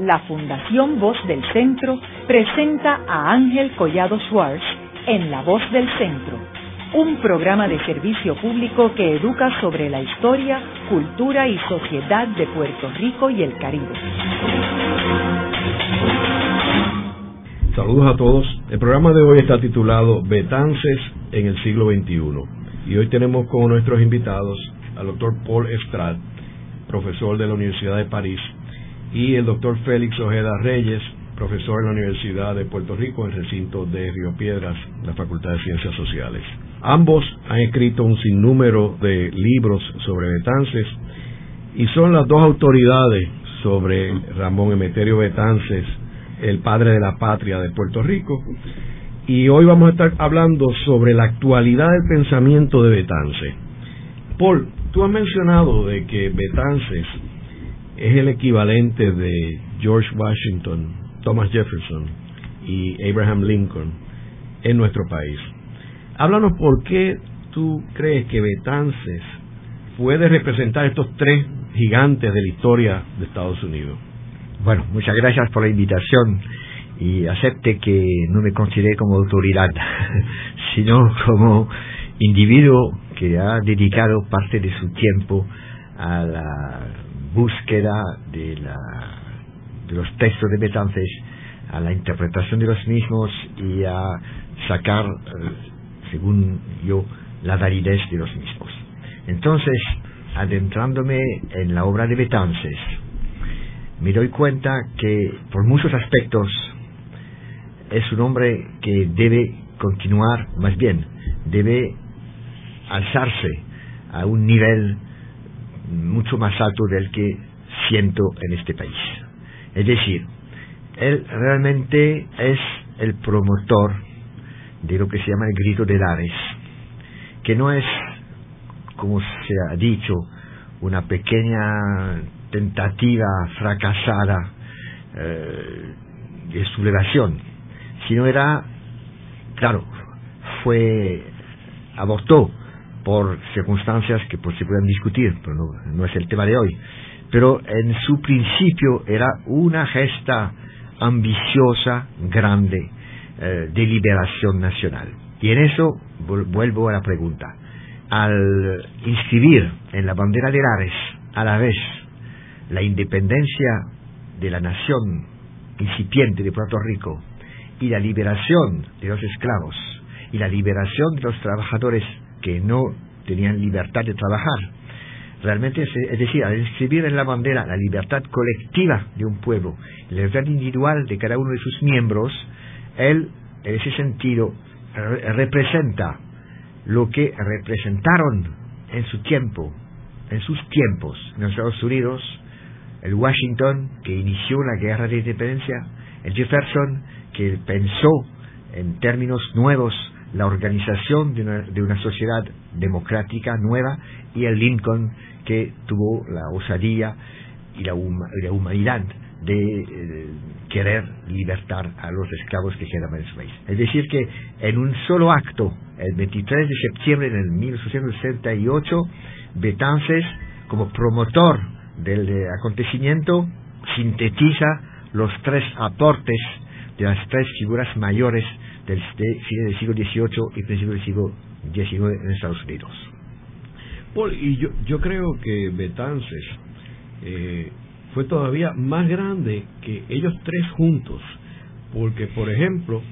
la Fundación Voz del Centro presenta a Ángel Collado Schwartz en La Voz del Centro, un programa de servicio público que educa sobre la historia, cultura y sociedad de Puerto Rico y el Caribe. Saludos a todos. El programa de hoy está titulado Betances en el siglo XXI. Y hoy tenemos como nuestros invitados al doctor Paul Estrad, profesor de la Universidad de París, y el doctor Félix Ojeda Reyes, profesor en la Universidad de Puerto Rico en el recinto de Río Piedras, la Facultad de Ciencias Sociales. Ambos han escrito un sinnúmero de libros sobre Betances y son las dos autoridades sobre Ramón Emeterio Betances, el padre de la patria de Puerto Rico. Y hoy vamos a estar hablando sobre la actualidad del pensamiento de Betances. Paul, tú has mencionado de que Betances es el equivalente de George Washington, Thomas Jefferson y Abraham Lincoln en nuestro país. Háblanos por qué tú crees que Betances puede representar estos tres gigantes de la historia de Estados Unidos. Bueno, muchas gracias por la invitación y acepte que no me considere como autoridad, sino como individuo que ha dedicado parte de su tiempo a la búsqueda de, la, de los textos de Betances, a la interpretación de los mismos y a sacar, eh, según yo, la validez de los mismos. Entonces, adentrándome en la obra de Betances, me doy cuenta que por muchos aspectos es un hombre que debe continuar, más bien, debe alzarse a un nivel mucho más alto del que siento en este país. Es decir, él realmente es el promotor de lo que se llama el grito de Lares, que no es, como se ha dicho, una pequeña tentativa fracasada eh, de sublevación, sino era, claro, fue, abortó por circunstancias que pues, se pueden discutir, pero no, es el tema de hoy. Pero en su principio era una gesta ambiciosa, grande, eh, de liberación nacional. Y en eso vuelvo a la pregunta. Al inscribir en la bandera de Lares a la vez la independencia de la nación incipiente de Puerto Rico y la liberación de los esclavos y la liberación de los trabajadores que no tenían libertad de trabajar. Realmente, es, decir, al inscribir en la bandera la libertad colectiva de un pueblo, la libertad individual de cada uno de sus miembros, él, en ese sentido, representa lo que representaron en su tiempo, en sus tiempos, en Estados Unidos, el Washington, que inició la guerra de independencia, el Jefferson, que pensó en términos nuevos la organización de una, de una sociedad democrática nueva y el Lincoln que tuvo la osadía y la, humanidad de eh, querer libertar a los esclavos que quedaban en su país. Es decir, que en un solo acto, el 23 de septiembre de 1868, Betances, como promotor del eh, acontecimiento, sintetiza los tres aportes de las tres figuras mayores del fin del siglo XVIII y principio del siglo XIX en Estados Unidos. Y yo, yo creo que Betances eh, fue todavía más grande que ellos tres juntos, porque, por ejemplo,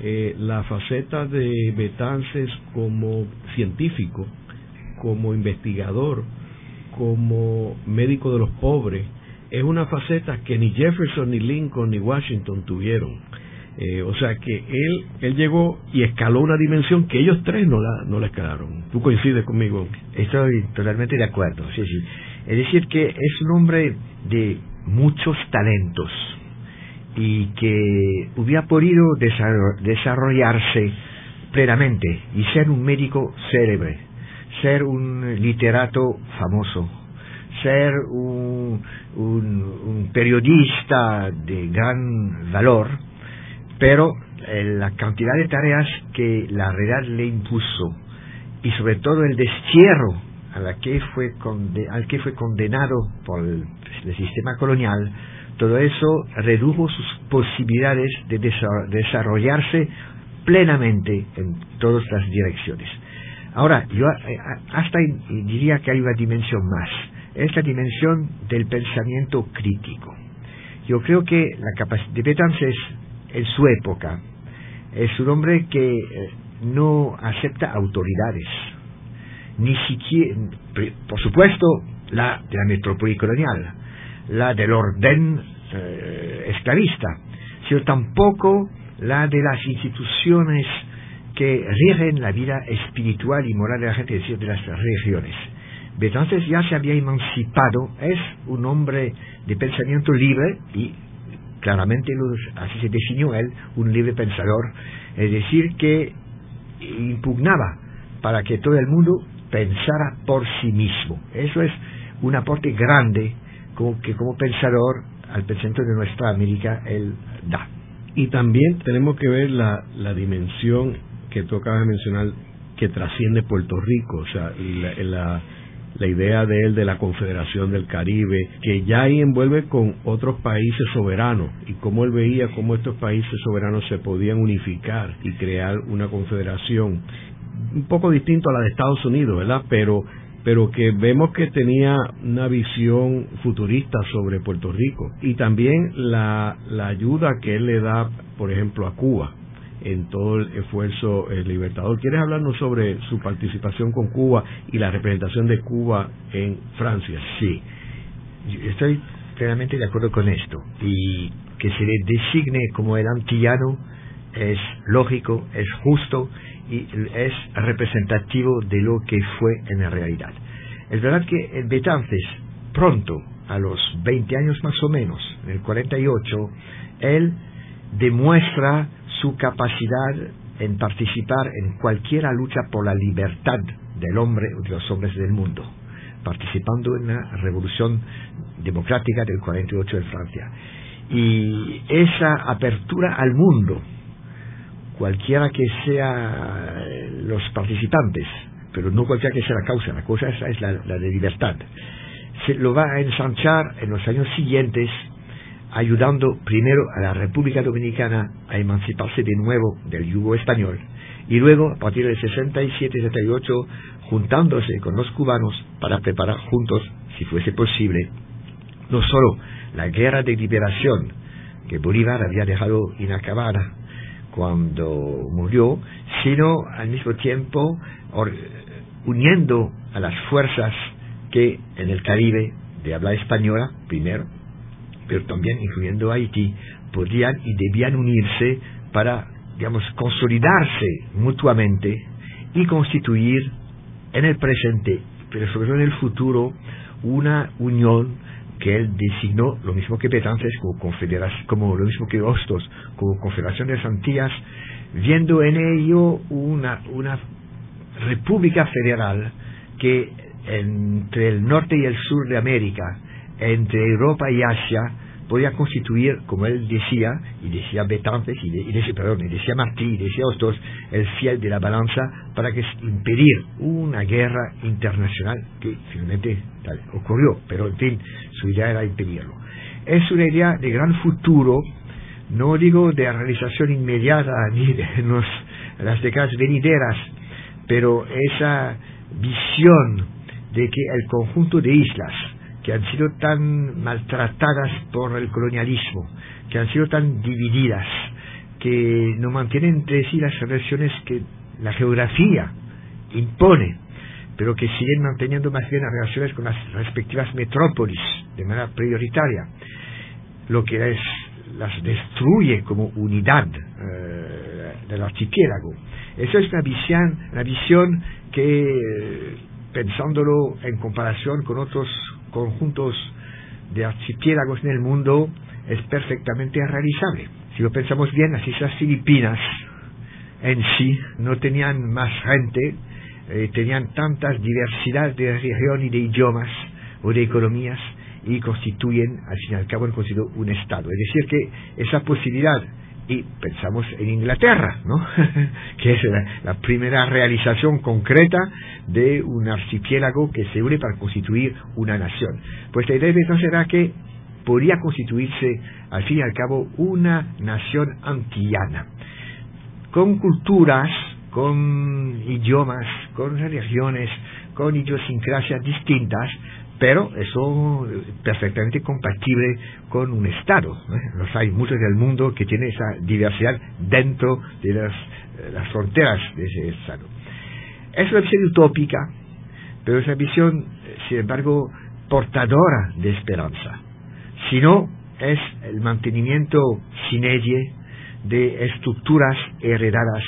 eh, la faceta de Betances como científico, como investigador, como médico de los pobres, es una faceta que ni Jefferson, ni Lincoln, ni Washington tuvieron. Eh, o sea que él, él llegó y escaló una dimensión que ellos tres no la, no la escalaron. ¿Tú coincides conmigo? Estoy totalmente de acuerdo, sí, sí. Es decir, que es un hombre de muchos talentos y que hubiera podido desarrollarse plenamente y ser un médico célebre, ser un literato famoso, ser un, un periodista de gran valor, pero eh, la cantidad de tareas que la realidad le impuso y sobre todo el destierro a la que fue al que fue condenado por el, sistema colonial todo eso redujo sus posibilidades de desarrollarse plenamente en todas las direcciones. Ahora, yo eh, hasta diría que hay una dimensión más, es la dimensión del pensamiento crítico. Yo creo que la capacidad de Betances en su época. Es un hombre que eh, no acepta autoridades, ni siquiera, por supuesto, la de la metrópoli colonial, la del orden eh, esclavista, sino tampoco la de las instituciones que rigen la vida espiritual y moral de la gente, es decir, de las regiones. Entonces ya se había emancipado, es un hombre de pensamiento libre y claramente así se definió él, un libre pensador, es decir, que impugnaba para que todo el mundo pensara por sí mismo. Eso es un aporte grande como que como pensador al pensamiento de nuestra América él da. Y también tenemos que ver la, la dimensión que tú acabas de mencionar que trasciende Puerto Rico, o sea, la, la idea de él de la Confederación del Caribe, que ya ahí envuelve con otros países soberanos y cómo él veía cómo estos países soberanos se podían unificar y crear una confederación un poco distinto a la de Estados Unidos, ¿verdad? Pero pero que vemos que tenía una visión futurista sobre Puerto Rico y también la, la ayuda que él le da, por ejemplo, a Cuba en todo el esfuerzo el libertador. ¿Quieres hablarnos sobre su participación con Cuba y la representación de Cuba en Francia? Sí, estoy plenamente de acuerdo con esto y que se le designe como el antillano es lógico, es justo y es representativo de lo que fue en la realidad. Es verdad que Betances, pronto, a los 20 años más o menos, en el 48, él demuestra su capacidad en participar en cualquier lucha por la libertad del hombre o de los hombres del mundo, participando en la revolución democrática del 48 en Francia. Y esa apertura al mundo, cualquiera que sea los participantes, pero no cualquiera que sea la causa, la cosa esa es la, la de libertad, se lo va a ensanchar en los años siguientes ayudando primero a la República Dominicana a emanciparse de nuevo del yugo español y luego, a partir del 67-68, juntándose con los cubanos para preparar juntos, si fuese posible, no solo la guerra de liberación que Bolívar había dejado inacabada cuando murió, sino al mismo tiempo uniendo a las fuerzas que en el Caribe de habla española, primero, pero también incluyendo Haití, podían y debían unirse para, digamos, consolidarse mutuamente y constituir en el presente, pero sobre todo en el futuro, una unión que él designó lo mismo que Betances como como lo mismo que Hostos como Confederación de Antillas, viendo en ello una, una república federal que entre el norte y el sur de América entre Europa y Asia podía constituir, como él decía, y decía Betances, y, decía, perdón, y decía Martí, y decía Hostos, el fiel de la balanza para que impedir una guerra internacional que finalmente tal, ocurrió, pero en fin, su idea era impedirlo. Es una idea de gran futuro, no digo de realización inmediata ni de las décadas venideras, pero esa visión de que el conjunto de islas que han sido tan maltratadas por el colonialismo, que han sido tan divididas, que no mantienen entre sí las relaciones que la geografía impone, pero que siguen manteniendo más bien las relaciones con las respectivas metrópolis de manera prioritaria, lo que es, las destruye como unidad eh, del archipiélago. Eso es una visión, una visión que pensándolo en comparación con otros conjuntos de archipiélagos en el mundo, es perfectamente realizable. Si lo pensamos bien, las Islas Filipinas en sí no tenían más gente, eh, tenían tantas diversidades de región y de idiomas o de economías y constituyen, al fin y al cabo, un Estado. Es decir, que esa posibilidad y pensamos en Inglaterra, ¿no? que es la, primera realización concreta de un archipiélago que se une para constituir una nación. Pues la idea de entonces era que podría constituirse al fin y al cabo una nación antillana, con culturas, con idiomas, con religiones, con idiosincrasias distintas, pero eso perfectamente compatible con un Estado. ¿eh? Los hay muchos del mundo que tienen esa diversidad dentro de las, eh, las fronteras de ese Estado. Es una visión utópica, pero es una visión, sin embargo, portadora de esperanza. Si no, es el mantenimiento sin de estructuras heredadas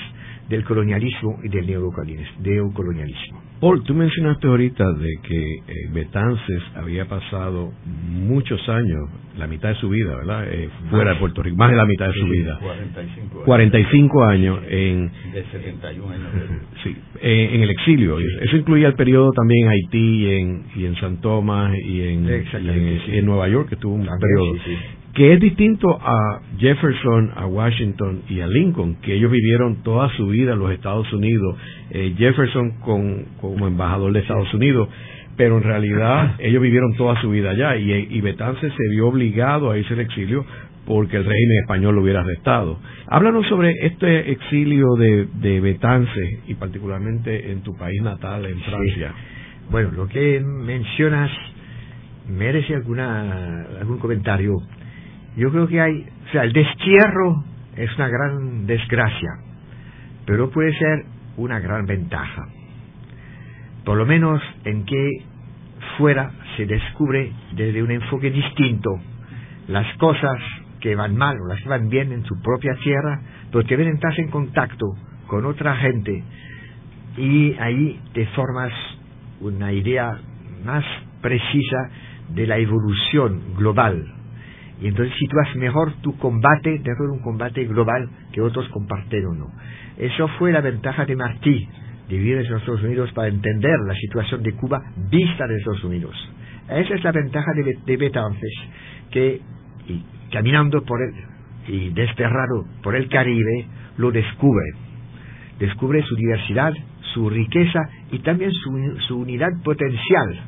del colonialismo y del neocolonialismo. Paul, tú mencionaste ahorita de que eh, Betances había pasado muchos años, la mitad de su vida, ¿verdad? Eh, fuera de Puerto Rico, más de la mitad de su vida. 45 años. 45 años en... De 71 años. Sí, eh, en el exilio. Eso incluía el periodo también en Haití y en, y en San Tomás y en, en, Nueva York, que tuvo un periodo que es distinto a Jefferson, a Washington y a Lincoln, que ellos vivieron toda su vida en los Estados Unidos, eh, Jefferson con, como embajador de Estados Unidos, pero en realidad ellos vivieron toda su vida allá y, y Betance se vio obligado a irse al exilio porque el régimen español lo hubiera arrestado. Háblanos sobre este exilio de, de Betance y particularmente en tu país natal, en Francia. Bueno, lo que mencionas merece alguna, algún comentario yo creo que hay, o sea, el destierro es una gran desgracia, pero puede ser una gran ventaja. Por lo menos en que fuera se descubre desde un enfoque distinto las cosas que van mal o las que van bien en su propia tierra, pero te ven entrar en contacto con otra gente y ahí te formas una idea más precisa de la evolución global y entonces sitúas mejor tu combate dentro de un combate global que otros compartieron. ¿no? Eso fue la ventaja de Martí, de vivir en Estados Unidos para entender la situación de Cuba vista de Estados Unidos. Esa es la ventaja de, de Betances, que caminando por el, y desterrado por el Caribe, lo descubre. Descubre su diversidad, su riqueza y también su, su unidad potencial,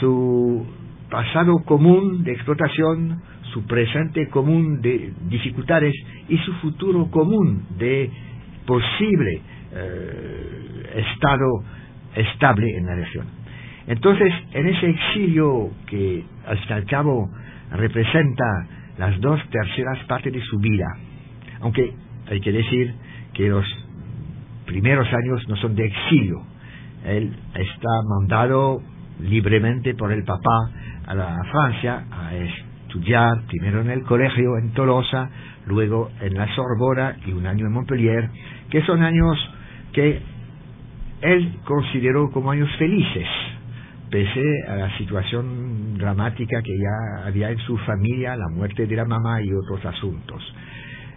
su pasado común de explotación, su presente común de dificultades y su futuro común de posible eh, estado estable en la región. Entonces, en ese exilio que y al cabo representa las dos terceras partes de su vida, aunque hay que decir que los primeros años no son de exilio, él está mandado libremente por el papá a la Francia a estudiar primero en el colegio en Tolosa, luego en la Sorbona y un año en Montpellier, que son años que él consideró como años felices, pese a la situación dramática que ya había en su familia, la muerte de la mamá y otros asuntos.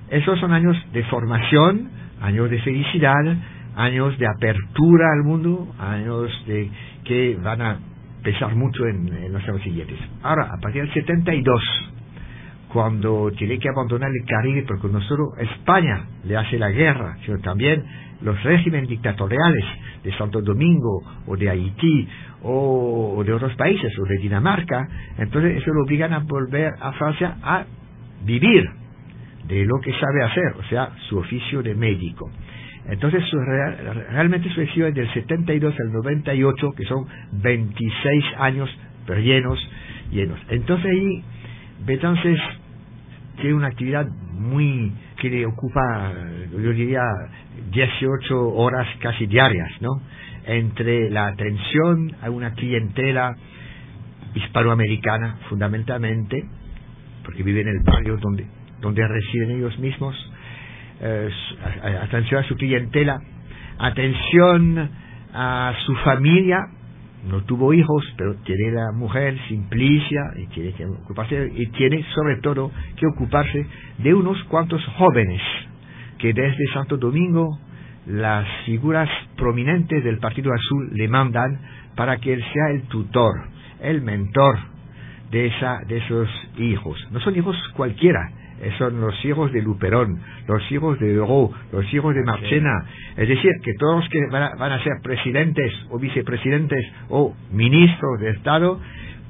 Esos son años de formación, años de felicidad, años de apertura al mundo, años de que van a pesar mucho en, los años siguientes. Ahora, a partir del 72, cuando tiene que abandonar el Caribe, porque no solo España le hace la guerra, sino también los regímenes dictatoriales de Santo Domingo o de Haití o, de otros países o de Dinamarca, entonces eso lo obligan a volver a Francia a vivir de lo que sabe hacer, o sea, su oficio de médico. Entonces, realmente su es del 72 al 98, que son 26 años, pero llenos, llenos. Entonces ahí, Betances tiene una actividad muy, que le ocupa, yo diría, 18 horas casi diarias, ¿no? Entre la atención a una clientela hispanoamericana, fundamentalmente, porque vive en el barrio donde, donde residen ellos mismos, atención a su clientela, atención a su familia, no tuvo hijos, pero tiene la mujer Simplicia y tiene que ocuparse y tiene sobre todo que ocuparse de unos cuantos jóvenes que desde Santo Domingo las figuras prominentes del Partido Azul le mandan para que él sea el tutor, el mentor de esa de esos hijos. No son hijos cualquiera, son los hijos de Luperón, los hijos de Euro, los hijos de Marchena. Es decir, que todos los que van a, van a ser presidentes o vicepresidentes o ministros de Estado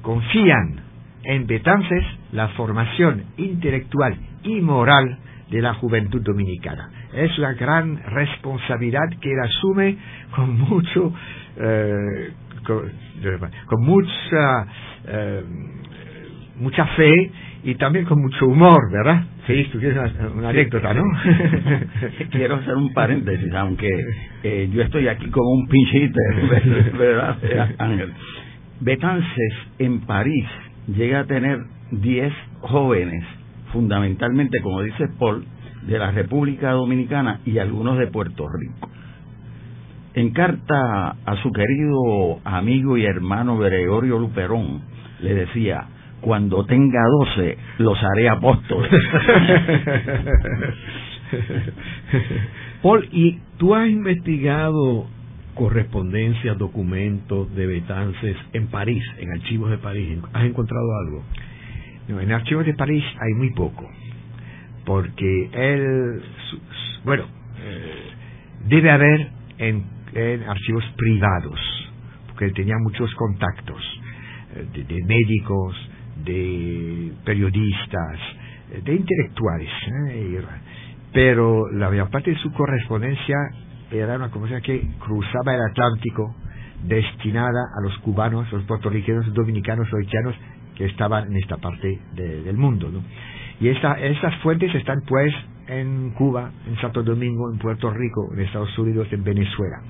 confían en Betances la formación intelectual y moral de la juventud dominicana. Es una gran responsabilidad que él asume con mucho, eh, con, mucha, eh, mucha fe y también con mucho humor, ¿verdad? Sí, tú quieres una, anécdota, ¿no? Quiero hacer un paréntesis, aunque eh, yo estoy aquí como un pinchite, ¿verdad, Ángel? Betances en París llega a tener 10 jóvenes, fundamentalmente, como dice Paul, de la República Dominicana y algunos de Puerto Rico. En carta a su querido amigo y hermano Gregorio Luperón, le decía, cuando tenga 12 los haré apóstoles. Paul, ¿y tú has investigado correspondencias, documentos de Betances en París, en archivos de París? ¿Has encontrado algo? No, en archivos de París hay muy poco, porque él, bueno, eh, debe haber en, archivos privados, porque él tenía muchos contactos eh, de, médicos, de periodistas, eh, de intelectuales, pero la mayor parte de su correspondencia era una cosa que cruzaba el Atlántico destinada a los cubanos, los puertorriqueños, dominicanos, haitianos que estaban en esta parte del mundo. Y esta, estas fuentes están pues en Cuba, en Santo Domingo, en Puerto Rico, en Estados Unidos, en Venezuela.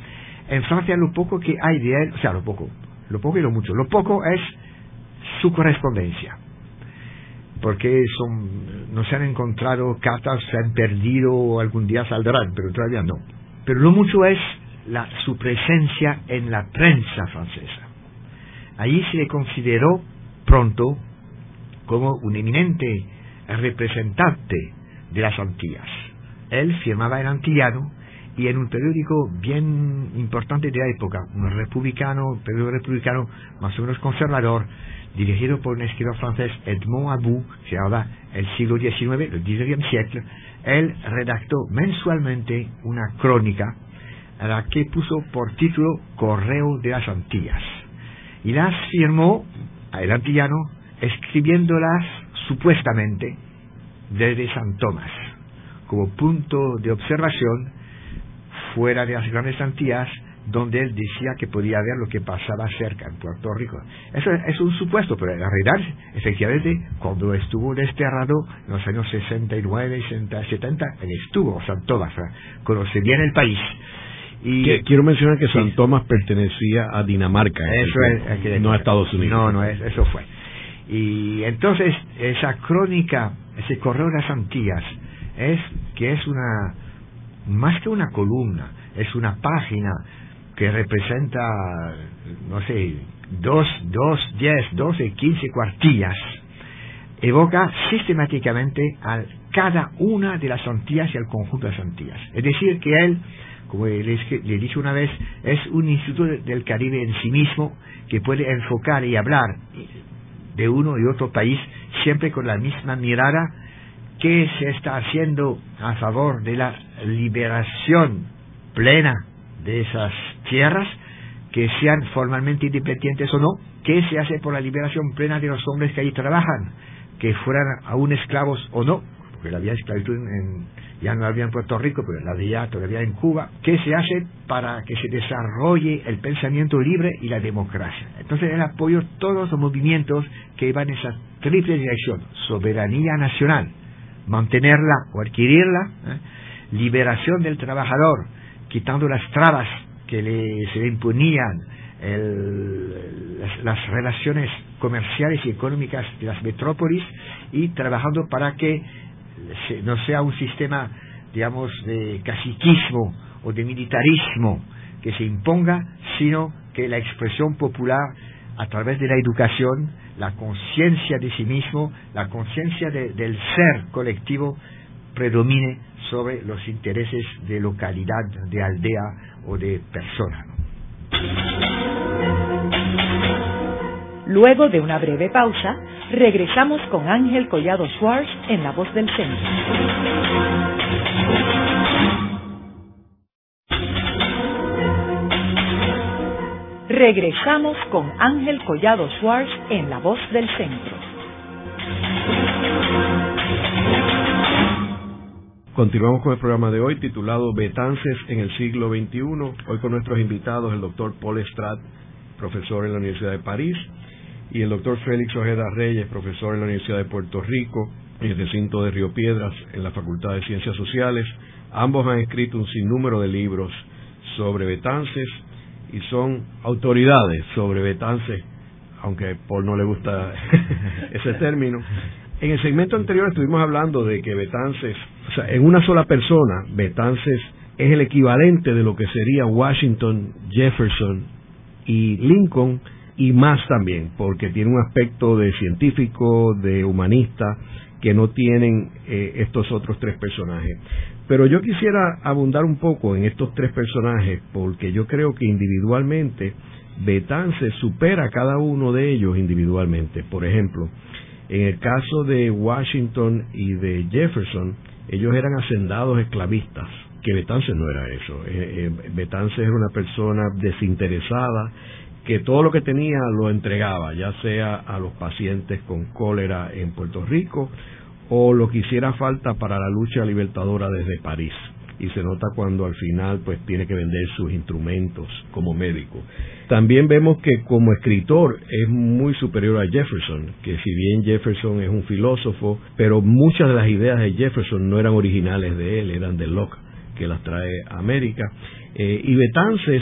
En Francia lo poco que hay de él, o sea, lo poco, lo poco y lo mucho, lo poco es su correspondencia. Porque son, no se han encontrado cartas, se han perdido algún día saldrán, pero todavía no. Pero lo mucho es su presencia en la prensa francesa. Allí se le consideró pronto como un eminente representante de las Antillas. Él firmaba en antillano y en un periódico bien importante de la época, un republicano, periódico republicano más o menos conservador, dirigido por un escritor francés, Edmond Abou, se llama el siglo XIX, el XIX siglo, él redactó mensualmente una crónica a la que puso por título Correo de las Antillas y las firmó el antillano escribiéndolas supuestamente desde San Tomás como punto de observación fuera de las grandes Antillas donde él decía que podía ver lo que pasaba cerca en Puerto Rico. Eso es un supuesto, pero en la realidad, efectivamente, cuando estuvo desterrado en los años 69, 60, 70, él estuvo en San Tomás, conoce bien el país. Y, quiero mencionar que San Tomás pertenecía a Dinamarca, eso es, no a Estados Unidos. No, no, eso fue. Y entonces, esa crónica, ese correo de las Antillas, es que es una, más que una columna, es una página que representa, no sé, dos, dos, diez, doce, quince cuartillas, evoca sistemáticamente a cada una de las Antillas y al conjunto de las Antillas. Es decir, que él, como le, le dije una vez, es un instituto del Caribe en sí mismo que puede enfocar y hablar de uno y otro país siempre con la misma mirada que se está haciendo a favor de la liberación plena de esas tierras, que sean formalmente independientes o no, qué se hace por la liberación plena de los hombres que ahí trabajan, que fueran aún esclavos o no, porque había esclavitud ya no había en Puerto Rico, pero la había todavía en Cuba, qué se hace para que se desarrolle el pensamiento libre y la democracia. Entonces él apoyó todos los movimientos que iban en esa triple dirección, soberanía nacional, mantenerla o adquirirla, ¿eh? liberación del trabajador, quitando las trabas que le, se le imponían las, relaciones comerciales y económicas de las metrópolis y trabajando para que no sea un sistema, digamos, de caciquismo o de militarismo que se imponga, sino que la expresión popular a través de la educación, la conciencia de sí mismo, la conciencia del ser colectivo predomine sobre los intereses de localidad, de aldea o de persona. Luego de una breve pausa, regresamos con Ángel Collado Schwartz en La Voz del Centro. Regresamos con Ángel Collado Schwartz en La Voz del Centro. Continuamos con el programa de hoy titulado Betances en el siglo XXI. Hoy con nuestros invitados el doctor Paul Strat, profesor en la Universidad de París, y el doctor Félix Ojeda Reyes, profesor en la Universidad de Puerto Rico, en el recinto de Río Piedras, en la Facultad de Ciencias Sociales. Ambos han escrito un sinnúmero de libros sobre Betances, y son autoridades sobre Betances, aunque Paul no le gusta ese término. En el segmento anterior estuvimos hablando de que Betances, o sea, en una sola persona, Betances es el equivalente de lo que sería Washington, Jefferson y Lincoln y más también, porque tiene un aspecto de científico, de humanista, que no tienen eh, estos otros tres personajes. Pero yo quisiera abundar un poco en estos tres personajes, porque yo creo que individualmente Betances supera a cada uno de ellos individualmente. Por ejemplo, en el caso de Washington y de Jefferson, ellos eran hacendados esclavistas, que Betances no era eso. Eh, eh, Betances era una persona desinteresada que todo lo que tenía lo entregaba, ya sea a los pacientes con cólera en Puerto Rico o lo que hiciera falta para la lucha libertadora desde París y se nota cuando al final pues tiene que vender sus instrumentos como médico. También vemos que como escritor es muy superior a Jefferson, que si bien Jefferson es un filósofo, pero muchas de las ideas de Jefferson no eran originales de él, eran de Locke, que las trae a América. Eh, y Betances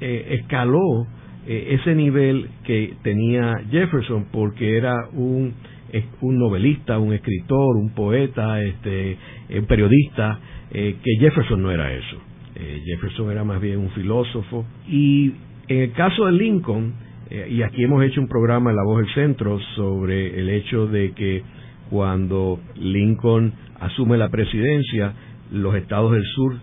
eh, escaló eh, ese nivel que tenía Jefferson porque era un un novelista, un escritor, un poeta, este, un periodista, eh, que Jefferson no era eso. Eh, Jefferson era más bien un filósofo. Y en el caso de Lincoln, eh, y aquí hemos hecho un programa en La Voz del Centro sobre el hecho de que cuando Lincoln asume la presidencia, los estados del sur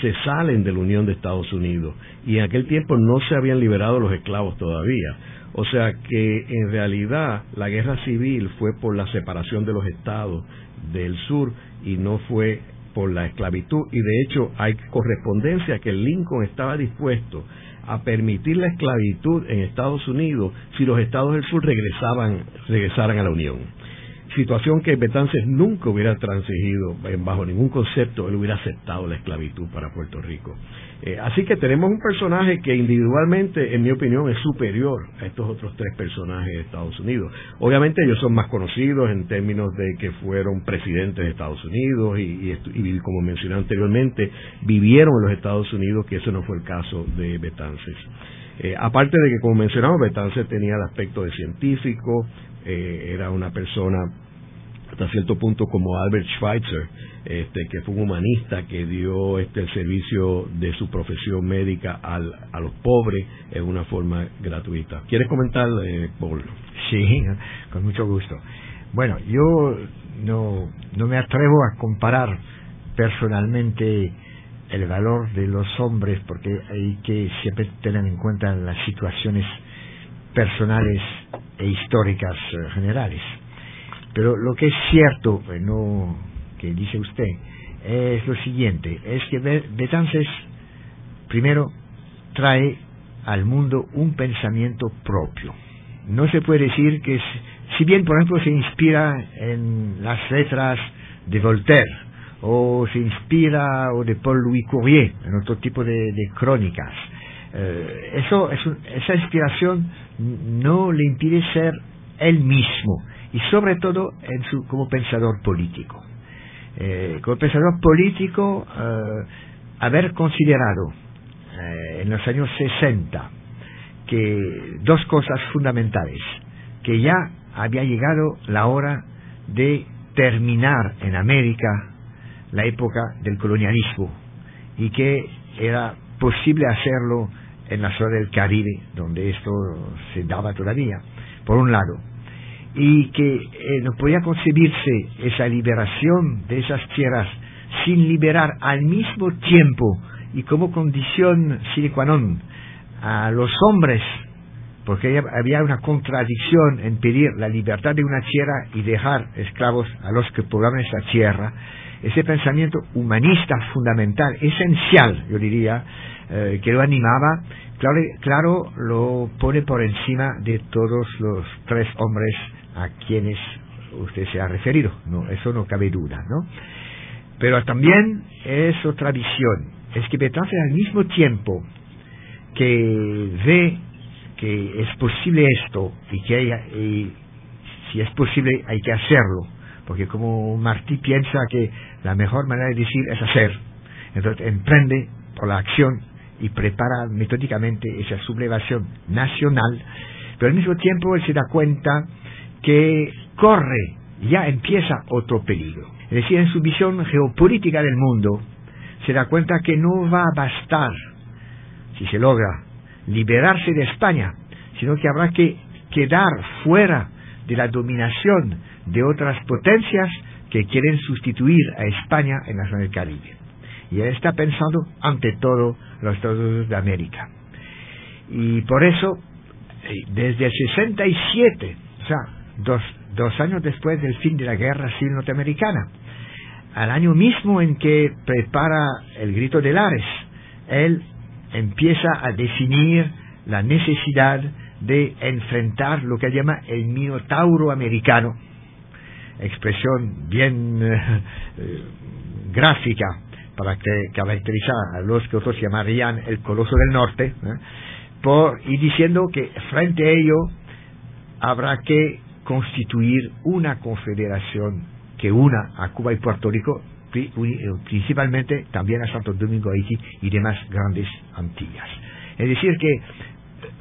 se salen de la Unión de Estados Unidos y en aquel tiempo no se habían liberado los esclavos todavía. O sea que en realidad la guerra civil fue por la separación de los estados del sur y no fue por la esclavitud. Y de hecho hay correspondencia que Lincoln estaba dispuesto a permitir la esclavitud en Estados Unidos si los estados del sur regresaban regresaran a la Unión situación que Betances nunca hubiera transigido bajo ningún concepto, él hubiera aceptado la esclavitud para Puerto Rico. Eh, así que tenemos un personaje que individualmente, en mi opinión, es superior a estos otros tres personajes de Estados Unidos. Obviamente ellos son más conocidos en términos de que fueron presidentes de Estados Unidos y, y como mencioné anteriormente, vivieron en los Estados Unidos, que eso no fue el caso de Betances. Eh, aparte de que, como mencionamos, Betances tenía el aspecto de científico, eh, era una persona hasta cierto punto como Albert Schweitzer, este, que fue un humanista que dio este, el servicio de su profesión médica al, a los pobres en una forma gratuita. ¿Quieres comentar, eh, Paul? Sí, con mucho gusto. Bueno, yo no, no me atrevo a comparar personalmente el valor de los hombres porque hay que siempre tener en cuenta las situaciones personales e históricas eh, generales. Pero lo que es cierto, eh, no que dice usted, es lo siguiente, es que Betances primero trae al mundo un pensamiento propio. No se puede decir que, si bien por ejemplo se inspira en las letras de Voltaire, o se inspira o de Paul Louis Courrier, en otro tipo de crónicas, eh, eso es esa inspiración no le impide ser él mismo y sobre todo como pensador político. Eh, como pensador político, eh, haber considerado en los años 60 que dos cosas fundamentales, que ya había llegado la hora de terminar en América la época del colonialismo y que era posible hacerlo en la zona del Caribe, donde esto se daba todavía, por un lado, y que eh, no podía concebirse esa liberación de esas tierras sin liberar al mismo tiempo y como condición sine qua non a los hombres, porque había una contradicción en pedir la libertad de una tierra y dejar esclavos a los que poblaban esa tierra, ese pensamiento humanista fundamental, esencial, yo diría, eh, que lo animaba, claro, claro, lo pone por encima de todos los tres hombres a quienes usted se ha referido, no, eso no cabe duda, ¿no? Pero también es otra visión, es que Betances al mismo tiempo que ve que es posible esto y que hay, si es posible hay que hacerlo, porque como Martí piensa que la mejor manera de decir es hacer, entonces emprende por la acción y prepara metódicamente esa sublevación nacional, pero al mismo tiempo él se da cuenta que corre, ya empieza otro peligro. Es decir, en su visión geopolítica del mundo, se da cuenta que no va a bastar, si se logra, liberarse de España, sino que habrá que quedar fuera de la dominación de otras potencias que quieren sustituir a España en la zona del Caribe. Y él está pensando ante todo los Estados Unidos de América. Y por eso, eh, desde el 67, o sea, dos, dos años después del fin de la guerra civil norteamericana, al año mismo en que prepara el grito de Lares, él empieza a definir la necesidad de enfrentar lo que llama el minotauro americano, expresión bien eh, gráfica para que, caracterizar a los que otros llamarían el coloso del norte, ¿eh? y diciendo que frente a ello habrá que constituir una confederación que una a Cuba y Puerto Rico, principalmente también a Santo Domingo, Haití y demás grandes Antillas. Es decir, que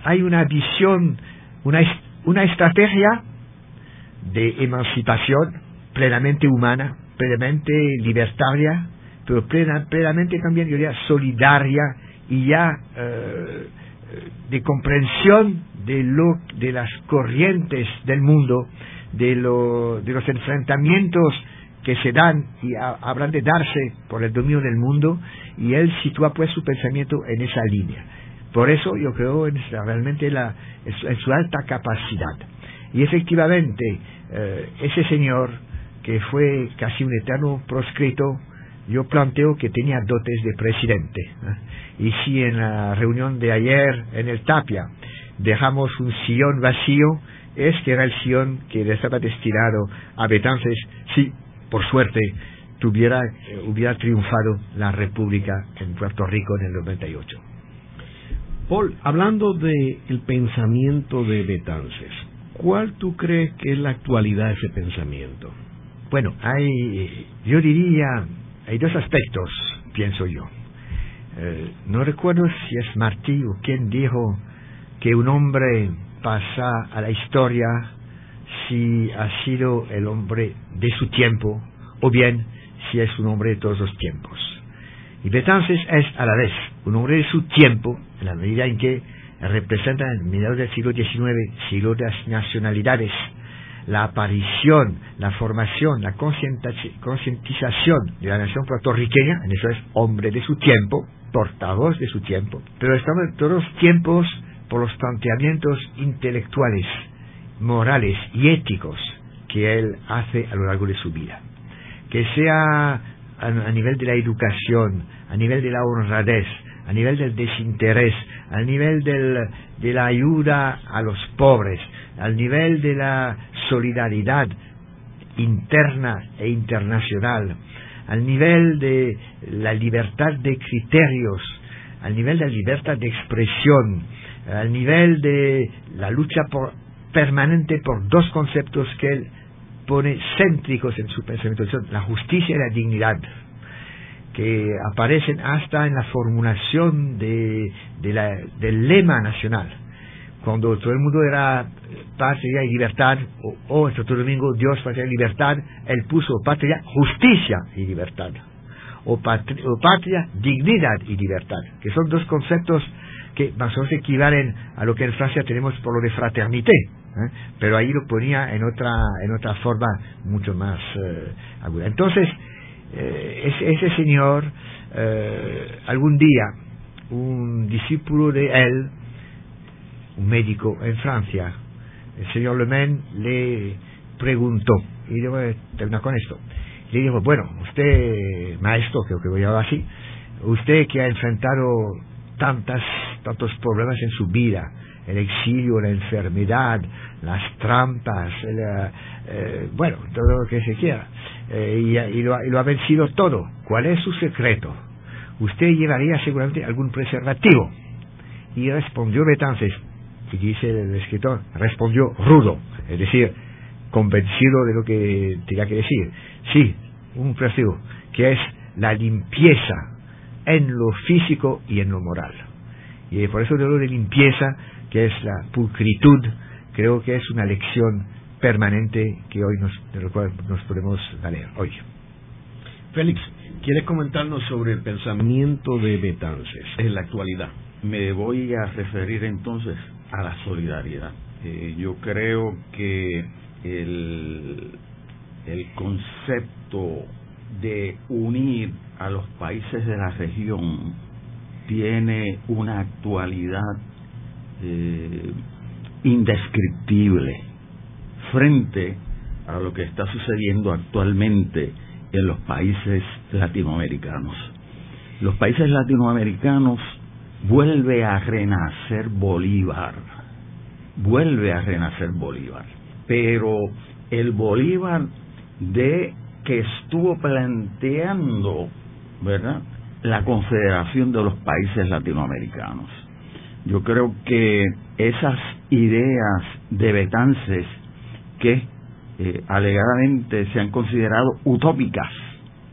hay una visión, una, una estrategia de emancipación plenamente humana, plenamente libertaria, pero plenamente también, yo diría, solidaria y ya eh, de comprensión de, lo, de las corrientes del mundo, de, lo, de los enfrentamientos que se dan y habrán de darse por el dominio del mundo, y él sitúa pues su pensamiento en esa línea. Por eso yo creo en realmente la, en su alta capacidad. Y efectivamente, eh, ese señor, que fue casi un eterno proscrito, yo planteo que tenía dotes de presidente. Y si en la reunión de ayer en el Tapia dejamos un sillón vacío, es que era el sillón que le estaba destinado a Betances si, por suerte, tuviera, eh, hubiera triunfado la República en Puerto Rico en el 98. Paul, hablando del pensamiento de Betances, ¿cuál tú crees que es la actualidad de ese pensamiento? Bueno, hay, yo diría, hay dos aspectos, pienso yo. Eh, no recuerdo si es Martí o quien dijo que un hombre pasa a la historia si ha sido el hombre de su tiempo o bien si es un hombre de todos los tiempos. Y Betances es a la vez un hombre de su tiempo, en la medida en que representa en mediados del siglo XIX, siglo de las nacionalidades, la aparición, la formación, la concientización de la nación puertorriqueña, en eso es hombre de su tiempo, portavoz de su tiempo, pero estamos en todos los tiempos por los planteamientos intelectuales, morales y éticos que él hace a lo largo de su vida. Que sea a, nivel de la educación, a nivel de la honradez, a nivel del desinterés, a nivel de la ayuda a los pobres, al nivel de la solidaridad interna e internacional, al nivel de la libertad de criterios, al nivel de la libertad de expresión, al nivel de la lucha permanente por dos conceptos que él pone céntricos en su pensamiento, la justicia y la dignidad, que aparecen hasta en la formulación de, del lema nacional. Cuando todo el mundo era patria y libertad, o, o Santo Domingo, Dios, patria y libertad, él puso patria, justicia y libertad. O patria, o patria, dignidad y libertad, que son dos conceptos que más o menos equivalen a lo que en Francia tenemos por lo de fraternité, ¿eh? pero ahí lo ponía en otra, en otra forma mucho más eh, aguda. Entonces, eh, ese, señor, algún día, un discípulo de él, un médico en Francia, el señor Le Maine, le preguntó, y yo voy a terminar con esto, le dijo, bueno, usted, maestro, creo que voy a hablar así, usted que ha enfrentado tantas, tantos problemas en su vida, el exilio, la enfermedad, las trampas, eh, bueno, todo lo que se quiera. eh, y, lo, ha vencido todo. ¿Cuál es su secreto? Usted llevaría seguramente algún preservativo. Y respondió Betances, y dice el escritor, respondió rudo, es decir, convencido de lo que tenía que decir. Sí, un preservativo, que es la limpieza en lo físico y en lo moral. Y por eso de lo de limpieza, que es la pulcritud, creo que es una lección permanente que hoy nos, de lo cual nos podemos valer hoy. Félix, ¿quieres comentarnos sobre el pensamiento de Betances en la actualidad? Me voy a referir entonces a la solidaridad. Eh, yo creo que el, el concepto de unir a los países de la región tiene una actualidad eh, indescriptible frente a lo que está sucediendo actualmente en los países latinoamericanos. Los países latinoamericanos vuelve a renacer Bolívar, vuelve a renacer Bolívar, pero el Bolívar de que estuvo planteando, ¿verdad? La confederación de los países latinoamericanos. Yo creo que esas ideas de Betances que eh, alegadamente se han considerado utópicas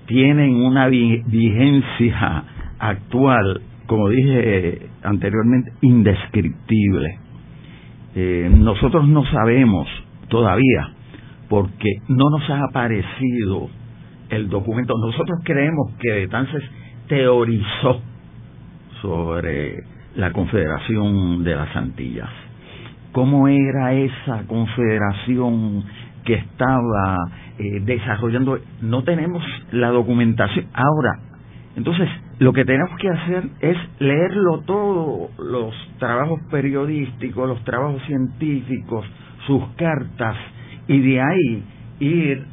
tienen una vigencia actual, como dije anteriormente, indescriptible. Eh, nosotros no sabemos todavía porque no nos ha aparecido el documento. Nosotros creemos que Betances teorizó sobre la Confederación de las Antillas. ¿Cómo era esa confederación que estaba eh, desarrollando? No tenemos la documentación. Ahora, entonces, lo que tenemos que hacer es leerlo todo, los trabajos periodísticos, los trabajos científicos, sus cartas, y de ahí ir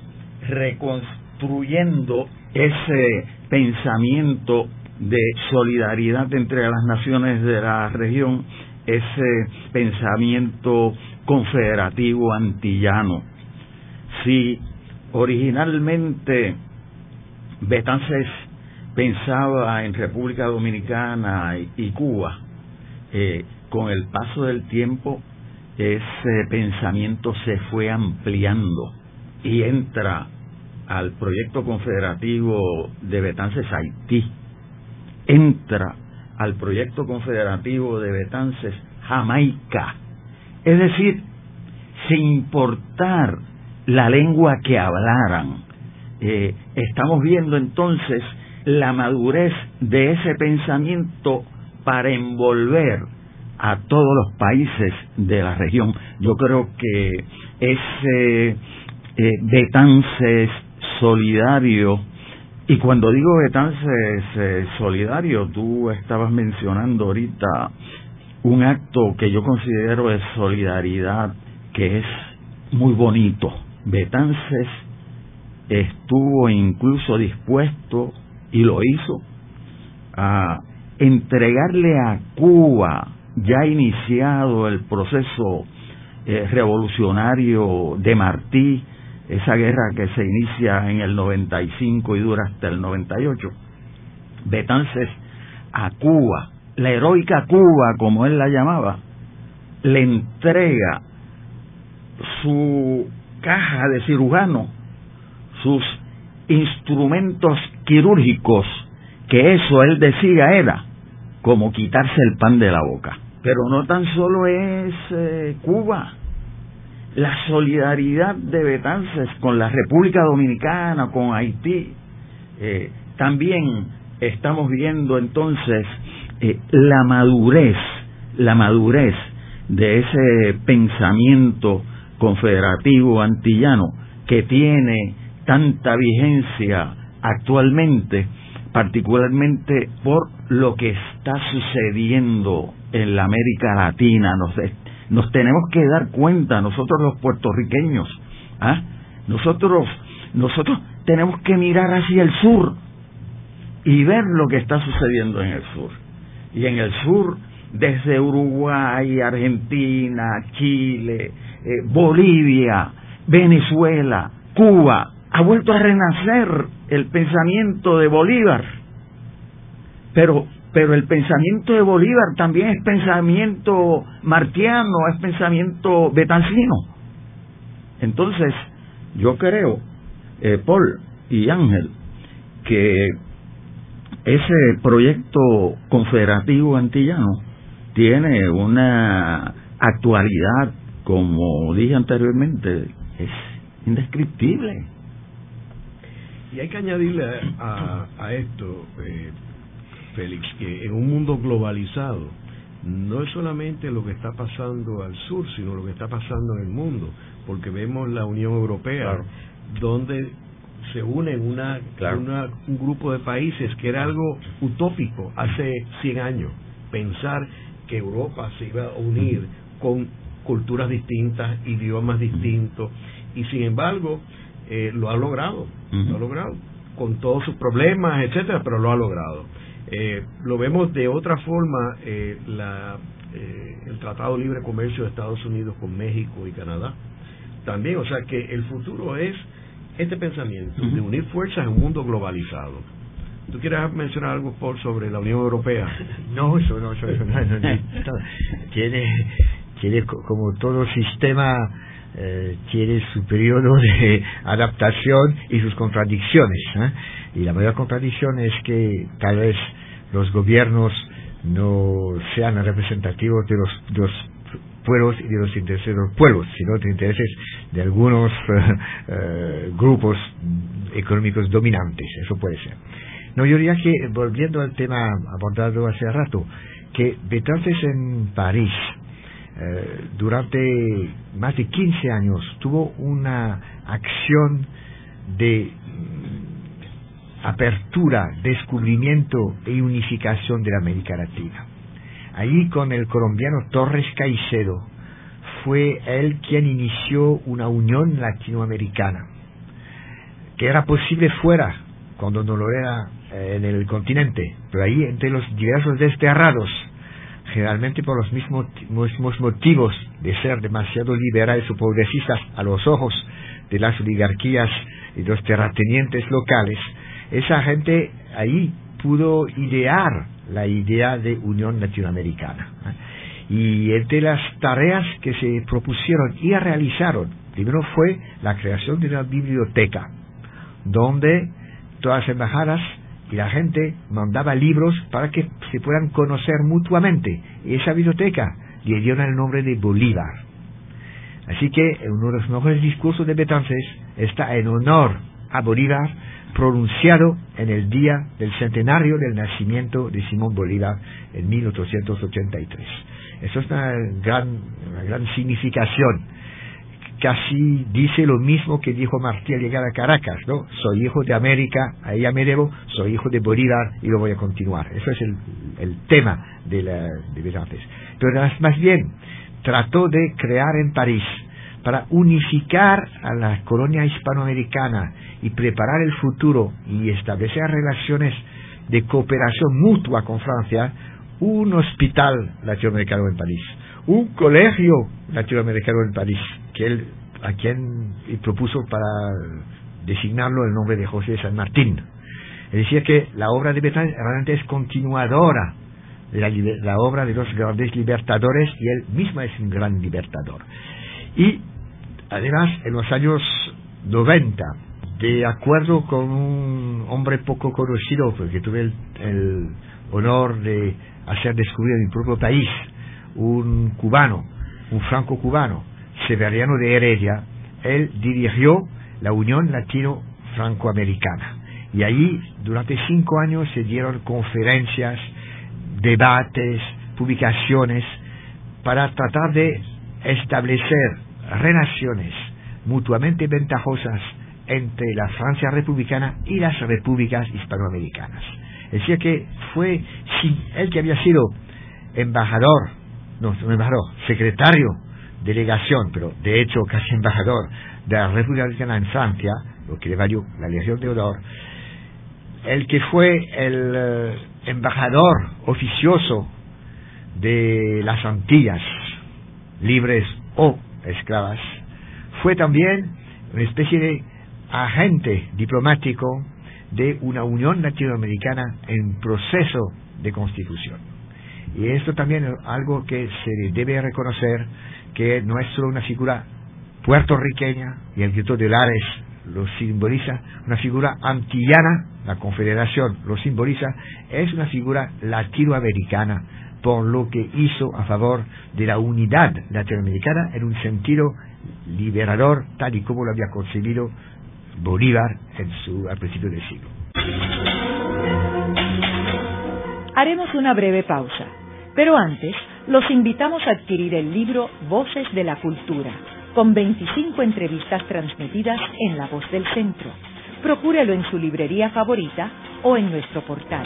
reconstruyendo ese pensamiento de solidaridad entre las naciones de la región, ese pensamiento confederativo antillano. Si originalmente Betances pensaba en República Dominicana y, Cuba, eh, con el paso del tiempo ese pensamiento se fue ampliando y entra al proyecto confederativo de Betances Haití, entra al proyecto confederativo de Betances Jamaica, es decir, sin importar la lengua que hablaran. Eh, estamos viendo entonces la madurez de ese pensamiento para envolver a todos los países de la región. Yo creo que ese eh, Betances solidario, y cuando digo Betances eh, solidario, tú estabas mencionando ahorita un acto que yo considero de solidaridad que es muy bonito. Betances estuvo incluso dispuesto, y lo hizo, a entregarle a Cuba ya iniciado el proceso eh, revolucionario de Martí, esa guerra que se inicia en el 95 y dura hasta el 98, Betances a Cuba, la heroica Cuba, como él la llamaba, le entrega su caja de cirujano, sus instrumentos quirúrgicos, que eso él decía era como quitarse el pan de la boca. Pero no tan solo es eh, Cuba. La solidaridad de Betances con la República Dominicana, con Haití, eh, también estamos viendo entonces eh, la madurez, la madurez de ese pensamiento confederativo antillano que tiene tanta vigencia actualmente, particularmente por lo que está sucediendo en la América Latina. Nos, nos tenemos que dar cuenta, nosotros los puertorriqueños, ¿ah? nosotros, nosotros tenemos que mirar hacia el sur y ver lo que está sucediendo en el sur. Y en el sur, desde Uruguay, Argentina, Chile, eh, Bolivia, Venezuela, Cuba, ha vuelto a renacer el pensamiento de Bolívar. Pero, pero el pensamiento de Bolívar también es pensamiento martiano, es pensamiento betancino. Entonces, yo creo, eh, Paul y Ángel, que ese proyecto confederativo antillano tiene una actualidad, como dije anteriormente, es indescriptible. Y hay que añadirle a, a esto, eh, Félix, que en un mundo globalizado, no es solamente lo que está pasando al sur, sino lo que está pasando en el mundo, porque vemos la Unión Europea, donde se une una, una, un grupo de países que era algo utópico hace 100 años, pensar que Europa se iba a unir con culturas distintas, idiomas distintos, y sin embargo eh, lo ha logrado, lo ha logrado, con todos sus problemas, etcétera, pero lo ha logrado. Eh, lo vemos de otra forma, eh, la, eh, el Tratado de Libre Comercio de Estados Unidos con México y Canadá, también, o sea que el futuro es este pensamiento de unir fuerzas en un mundo globalizado. ¿Tú quieres mencionar algo, Paul, sobre la Unión Europea? No, eso no, eso, no, tiene, tiene como todo sistema eh, tiene su periodo de adaptación y sus contradicciones. ¿eh? Y la mayor contradicción es que tal vez los gobiernos no sean representativos de los, de los pueblos y de los intereses de los pueblos, sino de intereses de algunos eh, grupos económicos dominantes. Eso puede ser. No, yo diría que, volviendo al tema abordado hace rato, que Betances en París, eh, durante más de 15 años tuvo una acción de apertura, descubrimiento y unificación de la América Latina. Allí con el colombiano Torres Caicedo fue él quien inició una unión latinoamericana, que era posible fuera, cuando no lo era eh, en el continente, pero ahí entre los diversos desterrados generalmente por los mismos, mismos motivos de ser demasiado liberales o progresistas a los ojos de las oligarquías y los terratenientes locales, esa gente ahí pudo idear la idea de Unión Latinoamericana. Y entre las tareas que se propusieron y realizaron, primero fue la creación de una biblioteca, donde todas las embajadas y la gente mandaba libros para que se puedan conocer mutuamente. Y esa biblioteca le dieron el nombre de Bolívar. Así que uno de los mejores discursos de Betances está en honor a Bolívar, pronunciado en el día del centenario del nacimiento de Simón Bolívar en 1883. Eso es una gran, una gran significación casi dice lo mismo que dijo Martí al llegar a Caracas, ¿no? Soy hijo de América, a ella me debo, soy hijo de Bolívar y lo voy a continuar. Eso es el, el tema de, la, de Pero más bien, trató de crear en París, para unificar a la colonia hispanoamericana y preparar el futuro y establecer relaciones de cooperación mutua con Francia, un hospital latinoamericano en París, un colegio latinoamericano en París, que él, a quien propuso para designarlo el nombre de José San Martín. Es decir, que la obra de Betán realmente es continuadora de la, la, obra de los grandes libertadores y él mismo es un gran libertador. Y además, en los años 90, de acuerdo con un hombre poco conocido, porque tuve el, honor de hacer descubrir en mi propio país, un cubano, un franco cubano, Severiano de Heredia, él dirigió la Unión Latino-Francoamericana. Y allí, durante cinco años, se dieron conferencias, debates, publicaciones, para tratar de establecer relaciones mutuamente ventajosas entre la Francia republicana y las repúblicas hispanoamericanas. Es que fue él que había sido embajador, no, no embajador, secretario delegación, pero de hecho casi embajador de la República Dominicana en Francia, lo que le valió la Legión de Honor, el que fue el eh, embajador oficioso de las Antillas, libres o esclavas, fue también una especie de agente diplomático de una Unión Latinoamericana en proceso de constitución. Y esto también es algo que se debe reconocer, que no es solo una figura puertorriqueña, y el grito de Lares lo simboliza, una figura antillana, la confederación lo simboliza, es una figura latinoamericana, por lo que hizo a favor de la unidad latinoamericana en un sentido liberador, tal y como lo había concebido Bolívar en su, al principio del siglo. Haremos una breve pausa, pero antes los invitamos a adquirir el libro Voces de la Cultura, con 25 entrevistas transmitidas en La Voz del Centro. Procúrelo en su librería favorita o en nuestro portal.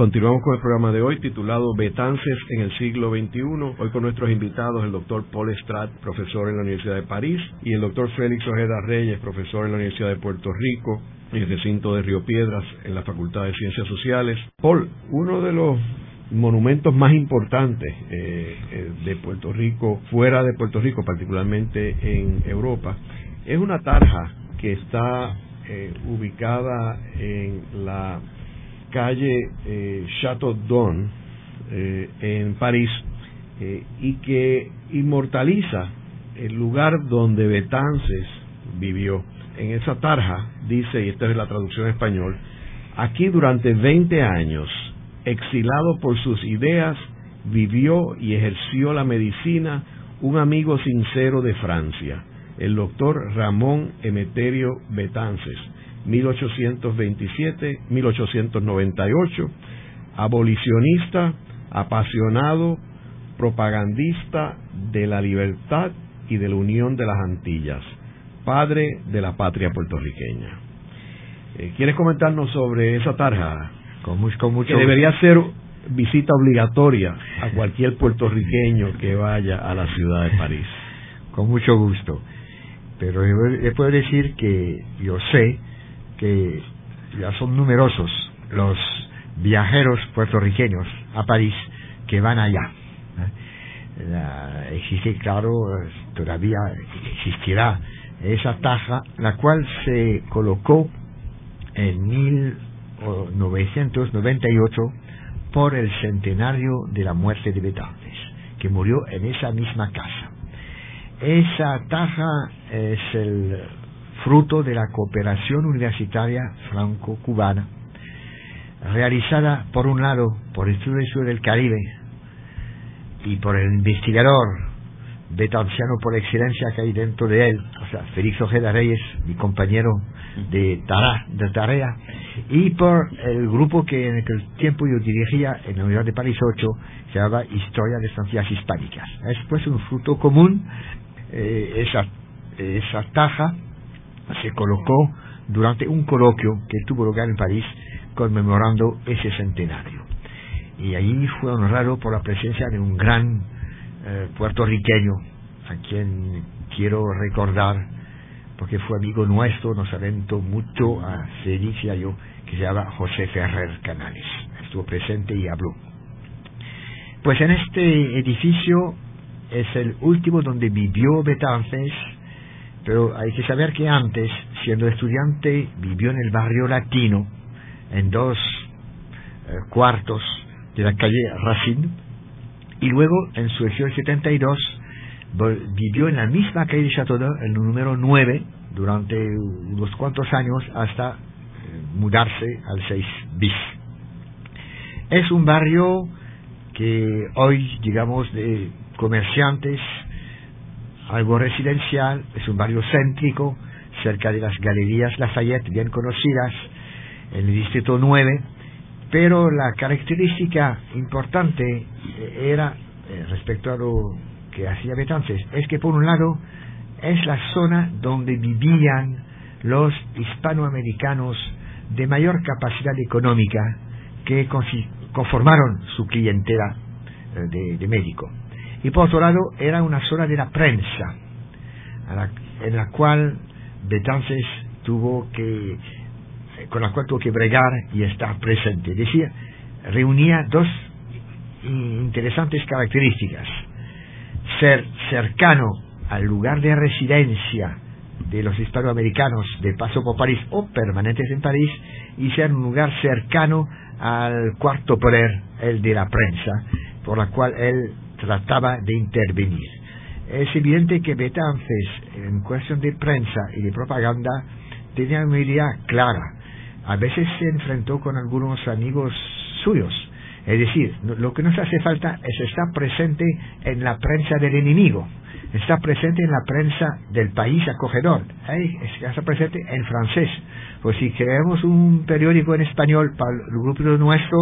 Continuamos con el programa de hoy titulado Betances en el siglo XXI. Hoy con nuestros invitados el doctor Paul Strat, profesor en la Universidad de París, y el doctor Félix Ojeda Reyes, profesor en la Universidad de Puerto Rico, en el recinto de Río Piedras, en la Facultad de Ciencias Sociales. Paul, uno de los monumentos más importantes eh, eh, de Puerto Rico, fuera de Puerto Rico, particularmente en Europa, es una tarja que está eh, ubicada en la calle eh, Chateau d'On eh, en París eh, y que inmortaliza el lugar donde Betances vivió. En esa tarja dice, y esta es la traducción español, aquí durante 20 años, exilado por sus ideas, vivió y ejerció la medicina un amigo sincero de Francia, el doctor Ramón Emeterio Betances, 1827-1898, abolicionista, apasionado, propagandista de la libertad y de la unión de las Antillas, padre de la patria puertorriqueña. Eh, ¿Quieres comentarnos sobre esa tarja? Con mucho, mucho que debería ser visita obligatoria a cualquier puertorriqueño que vaya a la ciudad de París. Con mucho gusto. Pero le puedo decir que yo sé que ya son numerosos los viajeros puertorriqueños a París que van allá. existe, claro, todavía existirá esa taja, la cual se colocó en 1998 por el centenario de la muerte de Betances, que murió en esa misma casa. Esa taja es el fruto de la cooperación universitaria franco-cubana, realizada por un lado por el Estudio del Caribe y por el investigador betanciano por excelencia que hay dentro de él, o sea, Félix Ojeda Reyes, mi compañero de, de tarea, y por el grupo que en aquel tiempo yo dirigía en la Universidad de París 8, se llamaba Historia de Estancias Hispánicas. Es pues un fruto común, eh, esa, esa taja se colocó durante un coloquio que tuvo lugar en París conmemorando ese centenario. Y allí fue honrado por la presencia de un gran eh, puertorriqueño, a quien quiero recordar, porque fue amigo nuestro, nos alentó mucho a Félix y a yo, que se llama José Ferrer Canales. Estuvo presente y habló. Pues en este edificio es el último donde vivió Betances, pero hay que saber que antes, siendo estudiante, vivió en el barrio latino, en dos eh, cuartos de la calle Racine, y luego en su edición 72 vivió en la misma calle de Chateaudun, en el número 9, durante unos cuantos años hasta eh, mudarse al 6 bis. Es un barrio que hoy, digamos, de comerciantes, algo residencial, es un barrio céntrico, cerca de las galerías Lafayette, bien conocidas, en el distrito 9, pero la característica importante eh, era, eh, respecto a lo que hacía Betances, es que por un lado es la zona donde vivían los hispanoamericanos de mayor capacidad económica que conformaron su clientela eh, de, de médico. Y por otro lado, era una zona de la prensa, en la cual Betances tuvo que, con la cual tuvo que bregar y estar presente. Decía, reunía dos interesantes características. Ser cercano al lugar de residencia de los hispanoamericanos de paso por París o permanentes en París y ser un lugar cercano al cuarto poder, el de la prensa, por la cual él trataba de intervenir. Es evidente que Betances, en cuestión de prensa y de propaganda, tenía una idea clara. A veces se enfrentó con algunos amigos suyos. Es decir, lo que nos hace falta es estar presente en la prensa del enemigo, estar presente en la prensa del país acogedor, estar presente en francés. Pues si creamos un periódico en español para el grupo nuestro,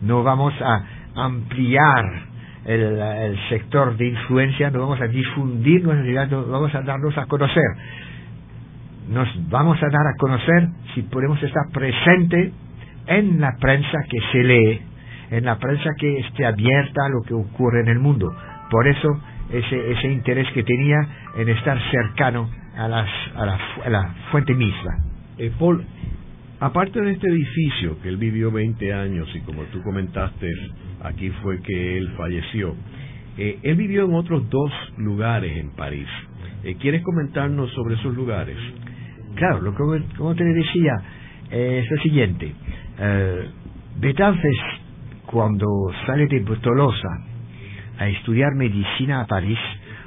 no vamos a ampliar el, sector de influencia, no vamos a difundir nuestra idea, no vamos a darnos a conocer. Nos vamos a dar a conocer si podemos estar presente en la prensa que se lee, en la prensa que esté abierta a lo que ocurre en el mundo. Por eso ese, ese interés que tenía en estar cercano a, las, a, la, a la fuente misma. Eh, Paul, aparte de este edificio que él vivió 20 años y como tú comentaste, aquí fue que él falleció. Eh, él vivió en otros dos lugares en París. Eh, ¿Quieres comentarnos sobre esos lugares? Claro, lo que, como te decía, eh, es lo siguiente. Betances, cuando sale de Tolosa a estudiar medicina a París,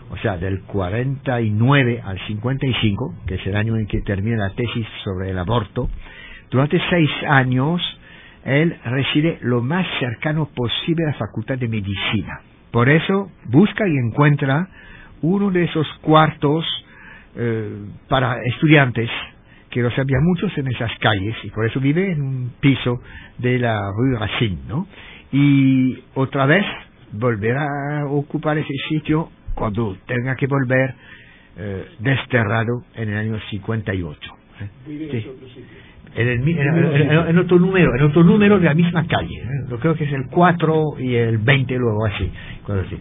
o sea, del 49 al 55, que es el año en que termina la tesis sobre el aborto, durante seis años él reside lo más cercano posible a la Facultad de Medicina. Por eso busca y encuentra uno de esos cuartos eh, para estudiantes, que los había muchos en esas calles, y por eso vive en un piso de la Rue Racine, ¿no? Y otra vez volverá a ocupar ese sitio cuando tenga que volver eh, desterrado en el año 58. ¿eh? En, el, en, otro número, en otro número de la misma calle. ¿eh? Yo creo que es el 4 y el 20 luego así. así.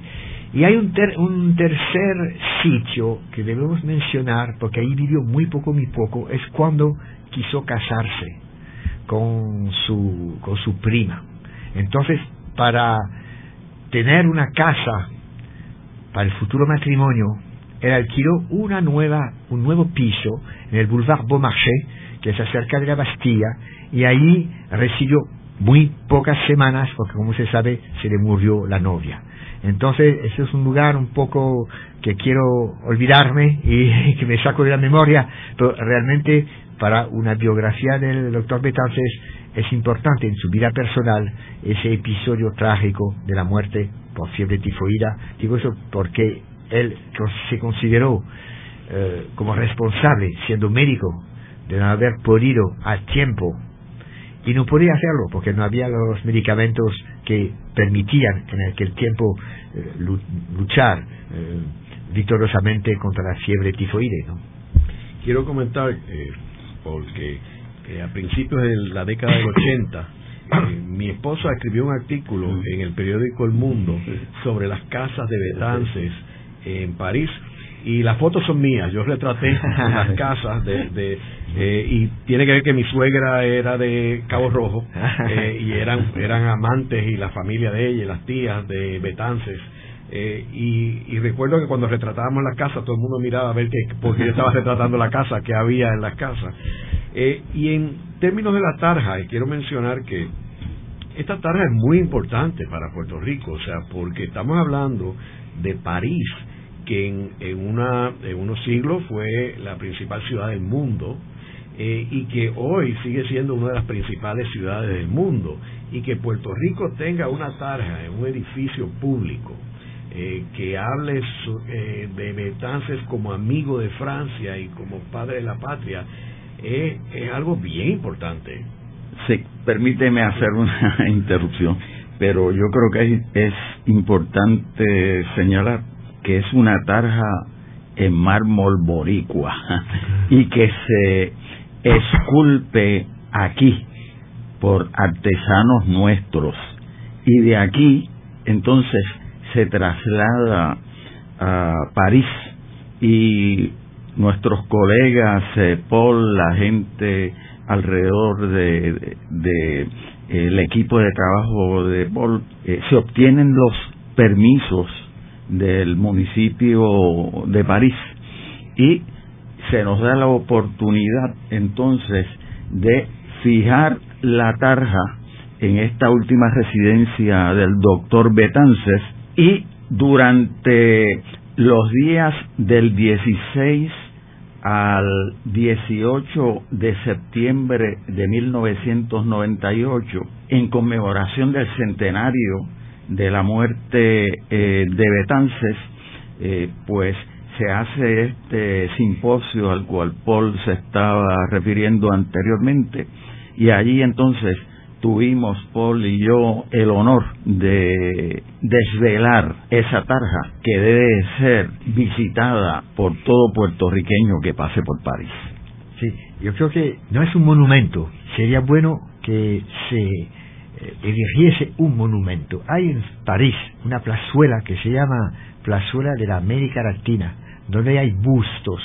Y hay un, un tercer sitio que debemos mencionar, porque ahí vivió muy poco, muy poco, es cuando quiso casarse con su, con su prima. Entonces, para tener una casa para el futuro matrimonio, él alquiló una nueva, un nuevo piso en el Boulevard Beaumarchais, que es acerca de la Bastilla, y ahí residió muy pocas semanas, porque como se sabe, se le murió la novia. Entonces, ese es un lugar un poco que quiero olvidarme y que me saco de la memoria, pero realmente para una biografía del doctor Betances es importante en su vida personal ese episodio trágico de la muerte por fiebre tifoida. Digo eso porque él se consideró eh, como responsable, siendo médico, de no haber podido a tiempo y no podía hacerlo porque no había los medicamentos que permitían en aquel tiempo eh, luchar eh, victoriosamente contra la fiebre tifoide. ¿no? Quiero comentar, eh, porque a principios de la década del 80, mi esposa escribió un artículo en el periódico El Mundo sobre las casas de Betances en París y las fotos son mías. Yo retraté las casas de, eh, y tiene que ver que mi suegra era de Cabo Rojo eh, y eran eran amantes y la familia de ella, y las tías de Betances. Eh, y, recuerdo que cuando retratábamos la casa todo el mundo miraba a ver que porque yo estaba retratando la casa que había en las casas y en términos de la tarja y quiero mencionar que esta tarja es muy importante para Puerto Rico o sea porque estamos hablando de París que en, en, una, en unos siglos fue la principal ciudad del mundo eh, y que hoy sigue siendo una de las principales ciudades del mundo y que Puerto Rico tenga una tarja en un edificio público eh, que hable eh, de Betances como amigo de Francia y como padre de la patria es algo bien importante. Sí, permíteme hacer una interrupción, pero yo creo que es importante señalar que es una tarja en mármol boricua y que se esculpe aquí por artesanos nuestros. Y de aquí entonces se traslada a París y nuestros colegas eh, Paul, la gente alrededor de, el equipo de trabajo de Paul eh, se obtienen los permisos del municipio de París. Y se nos da la oportunidad entonces de fijar la tarja en esta última residencia del doctor Betances y durante los días del 16 al 18 de septiembre de 1998, en conmemoración del centenario de la muerte eh, de Betances, eh, pues se hace este simposio al cual Paul se estaba refiriendo anteriormente y allí entonces tuvimos Paul y yo el honor de desvelar esa tarja que debe ser visitada por todo puertorriqueño que pase por París. Sí, yo creo que no es un monumento, sería bueno que se eh, un monumento. Hay en París una plazuela que se llama Plazuela de la América Latina, donde hay bustos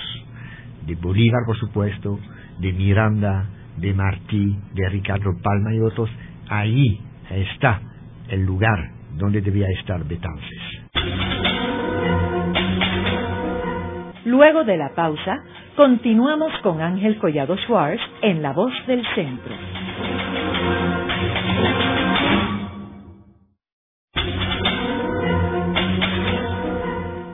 de Bolívar, por supuesto, de Miranda, de Martí, de Ricardo Palma y otros, ahí está el lugar donde debía estar Betances. Luego de la pausa, continuamos con Ángel Collado Schwartz en La Voz del Centro.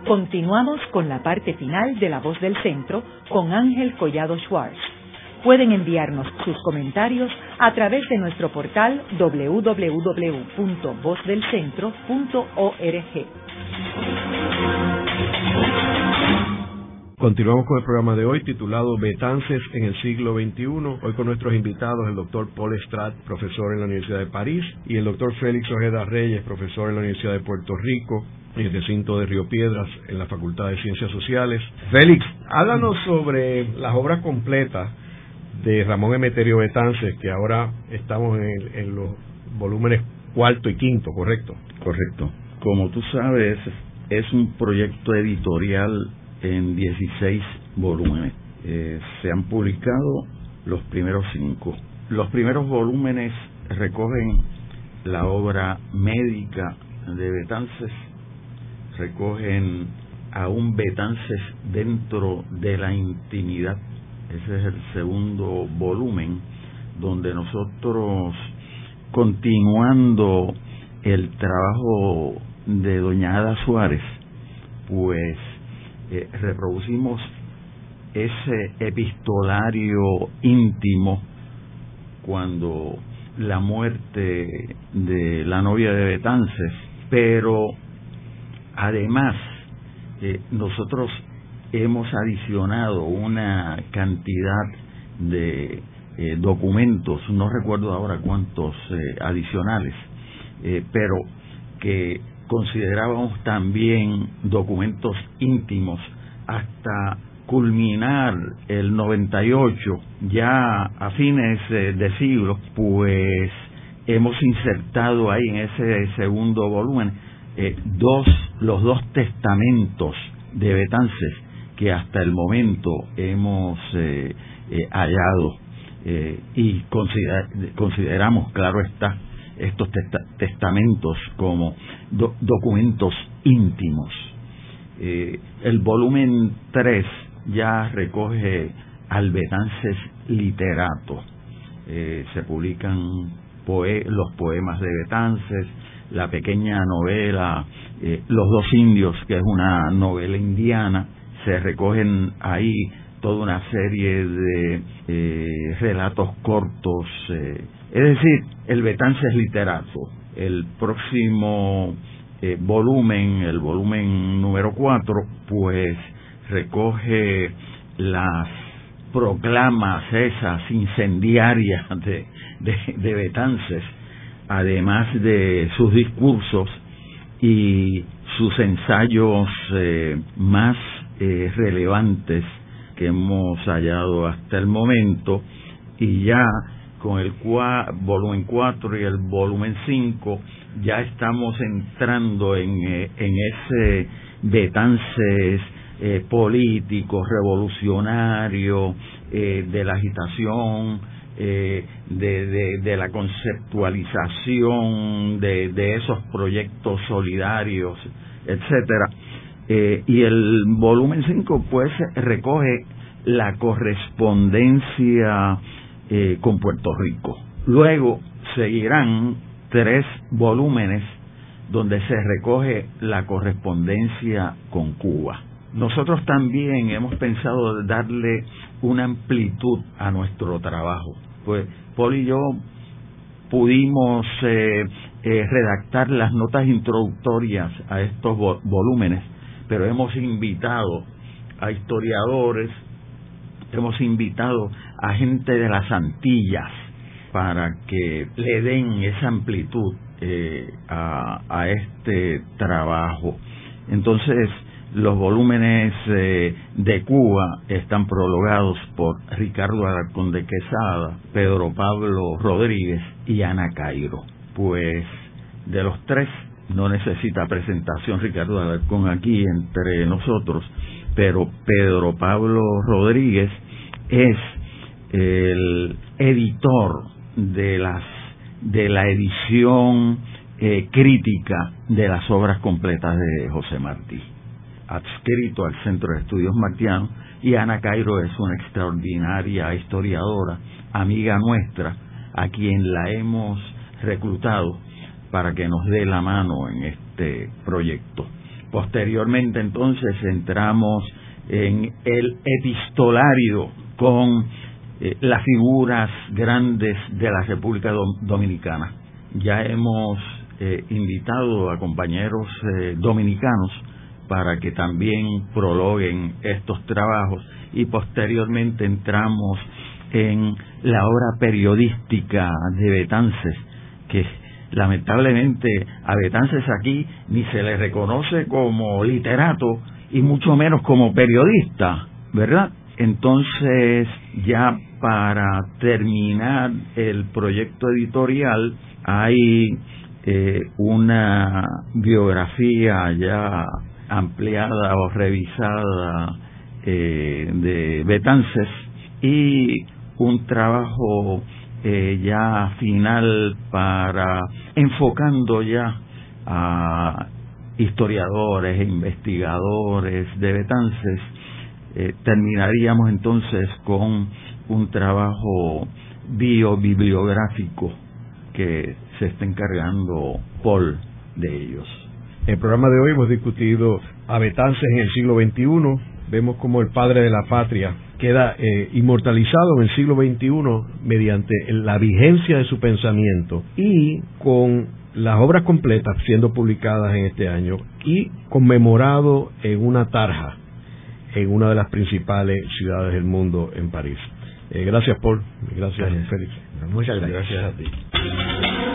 Continuamos con la parte final de La Voz del Centro con Ángel Collado Schwartz. Pueden enviarnos sus comentarios a través de nuestro portal www.vozdelcentro.org. Continuamos con el programa de hoy titulado Betances en el siglo XXI. Hoy con nuestros invitados el doctor Paul Strat, profesor en la Universidad de París, y el doctor Félix Ojeda Reyes, profesor en la Universidad de Puerto Rico, en el recinto de Río Piedras, en la Facultad de Ciencias Sociales. Félix, háblanos sobre las obras completas de Ramón Emeterio Betances, que ahora estamos en, los volúmenes cuarto y quinto, ¿correcto? Correcto. Como tú sabes, es un proyecto editorial en 16 volúmenes. Eh, se han publicado los primeros cinco. Los primeros volúmenes recogen la obra médica de Betances, recogen a un Betances dentro de la intimidad. Ese es el segundo volumen donde nosotros continuando el trabajo de doña Ada Suárez, pues eh, reproducimos ese epistolario íntimo cuando la muerte de la novia de Betances, pero además eh, nosotros hemos adicionado una cantidad de eh, documentos, no recuerdo ahora cuántos eh, adicionales, pero que considerábamos también documentos íntimos hasta culminar el 98, ya a fines de siglo, pues hemos insertado ahí en ese segundo volumen dos, los dos testamentos de Betances que hasta el momento hemos eh, eh, hallado eh, y consideramos, claro está, estos testamentos como documentos íntimos. el volumen 3 ya recoge albetances literato. se publican los poemas de Betances, la pequeña novela Los dos indios, que es una novela indiana, se recogen ahí toda una serie de eh, relatos cortos. Eh, es decir, el Betance es literato. El próximo eh, volumen, el volumen número 4, pues recoge las proclamas esas incendiarias de, de, de Betances, además de sus discursos y sus ensayos más eh, relevantes que hemos hallado hasta el momento y ya con el volumen 4 y el volumen 5 ya estamos entrando en, eh, en ese Betances eh, político, revolucionario, eh, de la agitación, eh, de, de, la conceptualización de, de, esos proyectos solidarios, etcétera. y el volumen 5 pues recoge la correspondencia con Puerto Rico. Luego seguirán tres volúmenes donde se recoge la correspondencia con Cuba. Nosotros también hemos pensado darle una amplitud a nuestro trabajo. Pues Paul y yo pudimos eh, eh, redactar las notas introductorias a estos volúmenes, pero hemos invitado a historiadores, hemos invitado a gente de las Antillas para que le den esa amplitud eh, a, este trabajo. Entonces, los volúmenes eh, de Cuba están prologados por Ricardo Alarcón de Quesada, Pedro Pablo Rodríguez y Ana Cairo. Pues de los tres no necesita presentación Ricardo Alarcón aquí entre nosotros, pero Pedro Pablo Rodríguez es el editor de las de la edición eh, crítica de las obras completas de José Martí, adscrito al Centro de Estudios Martianos, y Ana Cairo es una extraordinaria historiadora, amiga nuestra, a quien la hemos reclutado para que nos dé la mano en este proyecto. Posteriormente entonces entramos en el epistolario con eh, las figuras grandes de la República Dominicana. Ya hemos eh, invitado a compañeros eh, dominicanos para que también prologuen estos trabajos y posteriormente entramos en la obra periodística de Betances, que lamentablemente a Betances aquí ni se le reconoce como literato y mucho menos como periodista, ¿verdad? Entonces, ya para terminar el proyecto editorial, hay eh, una biografía ya ampliada o revisada eh, de Betances y un trabajo eh, ya final para enfocando ya a historiadores e investigadores de Betances eh, terminaríamos entonces con un trabajo biobibliográfico que se está encargando Paul de ellos. En el programa de hoy hemos discutido a Betances en el siglo XXI. Vemos como el padre de la patria queda eh, inmortalizado en el siglo XXI mediante la vigencia de su pensamiento y con las obras completas siendo publicadas en este año y conmemorado en una tarja en una de las principales ciudades del mundo, en París. Eh, gracias, Paul. Gracias, Félix. Muchas gracias. gracias a ti.